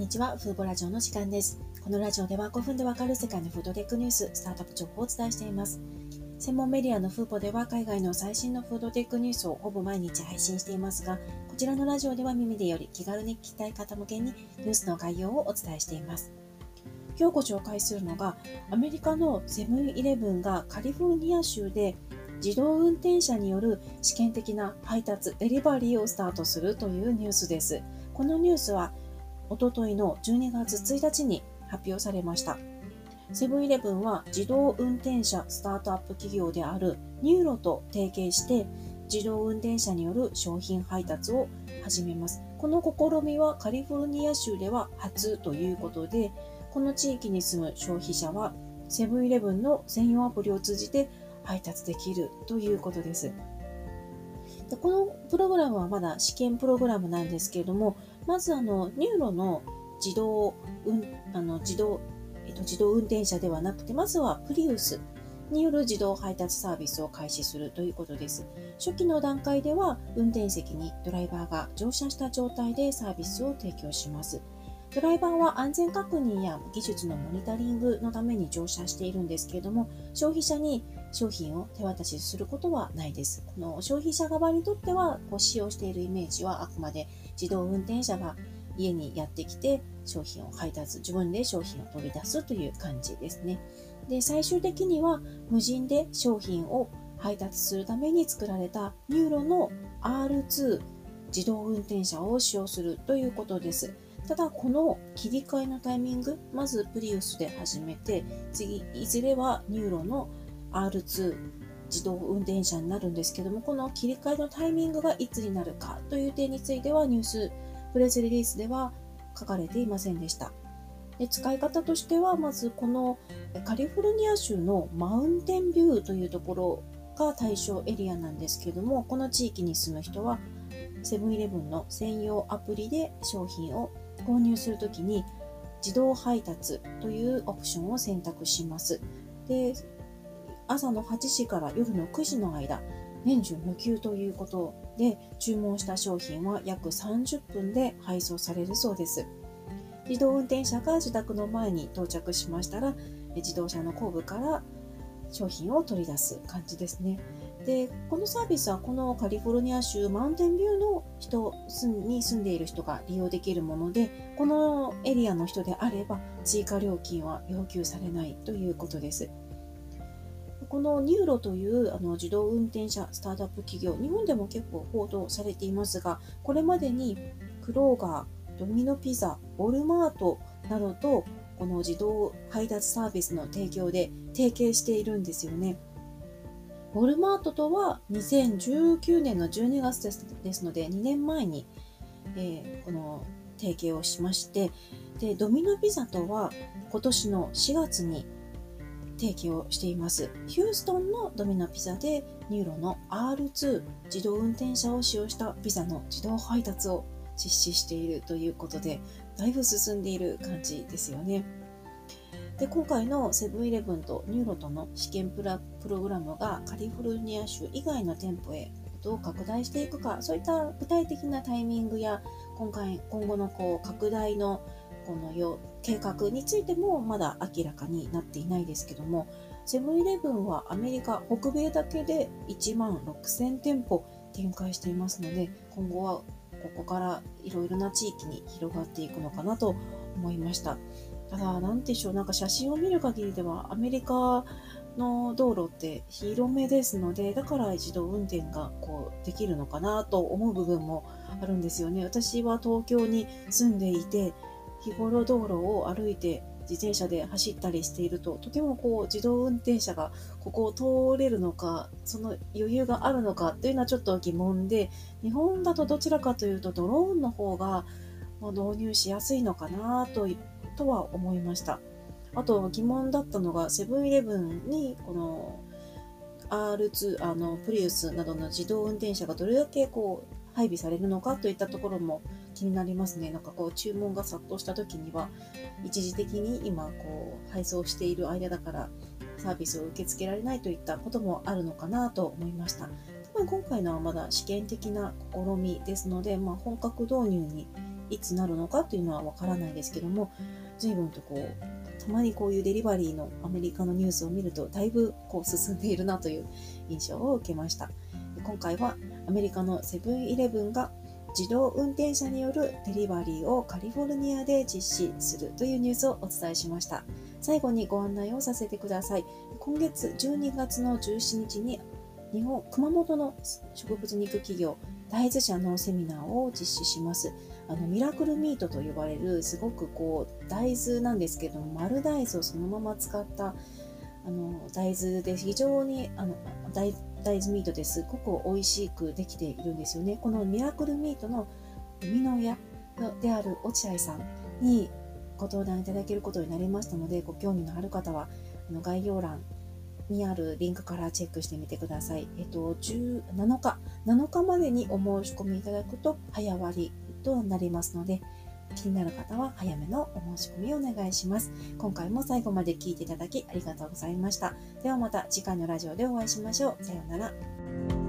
にちは。フーボラジオの時間です。このラジオでは5分でわかる世界のフードテックニュース、スタートアップ情報をお伝えしています。専門メディアのフーポでは海外の最新のフードテックニュースをほぼ毎日配信していますが、こちらのラジオでは耳でより気軽に聞きたい方向けにニュースの概要をお伝えしています。今日ご紹介するのが、アメリカのセブンイレブンがカリフォルニア州で自動運転車による試験的な配達、デリバリーをスタートするというニュースです。このニュースは、おとといの12月1日に発表されました。セブンイレブンは自動運転車スタートアップ企業であるニューロと提携して自動運転車による商品配達を始めます。この試みはカリフォルニア州では初ということで、この地域に住む消費者はセブンイレブンの専用アプリを通じて配達できるということです。でこのプログラムはまだ試験プログラムなんですけれども、まずあのニューロの自動運あの自動えっと、自動運転車ではなくて、まずはプリウスによる自動配達サービスを開始するということです。初期の段階では、運転席にドライバーが乗車した状態でサービスを提供します。ドライバーは安全確認や技術のモニタリングのために乗車しているんですけれども、消費者に商品を手渡しすることはないです。この消費者側にとっては、こう使用しているイメージはあくまで自動運転車が家にやってきて商品を配達、自分で商品を取り出すという感じですね。で、最終的には無人で商品を配達するために作られたニューロの R2 自動運転車を使用するということです。ただ、この切り替えのタイミング、まずプリウスで始めて、次、いずれはニューロの R2 自動運転車になるんですけども、この切り替えのタイミングがいつになるかという点についてはニュースプレスリリースでは書かれていませんでした。で使い方としては、まずこのカリフォルニア州のマウンテンビューというところが対象エリアなんですけども、この地域に住む人はセブンイレブンの専用アプリで商品を購入するときに自動配達というオプションを選択します。で朝の8時から夜の9時の間、年中無休ということで注文した商品は約30分で配送されるそうです。自動運転車が自宅の前に到着しましたら、自動車の後部から商品を取り出す感じですね。で、このサービスはこのカリフォルニア州マウンテンビューの人に住んでいる人が利用できるもので、このエリアの人であれば追加料金は要求されないということです。このニューロというあの自動運転車スタートアップ企業、日本でも結構報道されていますが、これまでにクローガー、ドミノピザ、ウォルマートなどとこの自動配達サービスの提供で提携しているんですよね。ウォルマートとは2019年の12月ですですので2年前に、えー、この提携をしましてでドミノピザとは今年の4月に提携しています。ヒューストンのドミノピザでニューロの R2 自動運転車を使用したピザの自動配達を実施しているということで、だいぶ進んでいる感じですよね。で今回のセブンイレブンとニューロとの試験プラプログラムがカリフォルニア州以外の店舗へどう拡大していくか、そういった具体的なタイミングや今回今後のこう拡大のこのよ計画についてもまだ明らかになっていないですけども、セブンイレブンはアメリカ北米だけで1万6000店舗展開していますので、今後はここからいろいろな地域に広がっていくのかなと思いました。ただ、なんでしょう、なんか写真を見る限りではアメリカの道路って広めですので、だから自動運転がこうできるのかなと思う部分もあるんですよね。私は東京に住んでいて、日頃道路を歩いて自転車で走ったりしていると、とてもこう自動運転車がここを通れるのか、その余裕があるのかというのはちょっと疑問で、日本だとどちらかというとドローンの方が導入しやすいのかなととは思いました。あと疑問だったのが、セブンイレブンにこの R2、あの、プリウスなどの自動運転車がどれだけこう配備されるのかといったところも気になりますね。なんかこう注文が殺到した時には、一時的に今こう配送している間だからサービスを受け付けられないといったこともあるのかなと思いました。多分今回のはまだ試験的な試みですので、まあ、本格導入にいつなるのかというのはわからないですけども、随分とこう、たまにこういうデリバリーのアメリカのニュースを見ると、だいぶこう進んでいるなという印象を受けました。今回はアメリカのセブンイレブンが自動運転車によるデリバリーをカリフォルニアで実施するというニュースをお伝えしました。最後にご案内をさせてください。今月12月の17日に日本熊本の植物肉企業大豆社のセミナーを実施します。あのミラクルミートと呼ばれるすごくこう大豆なんですけども丸大豆をそのまま使ったあの大豆で非常にあの大豆ミートですごく美味しくできているんですよね。このミラクルミートの生みの親である落合さんにご登壇いただけることになりましたので、ご興味のある方はあの概要欄にあるリンクからチェックしてみてください。えっと、7日、7日までにお申し込みいただくと早割となりますので、気になる方は早めのお申し込みをお願いします。今回も最後まで聞いていただきありがとうございました。ではまた次回のラジオでお会いしましょう。さようなら。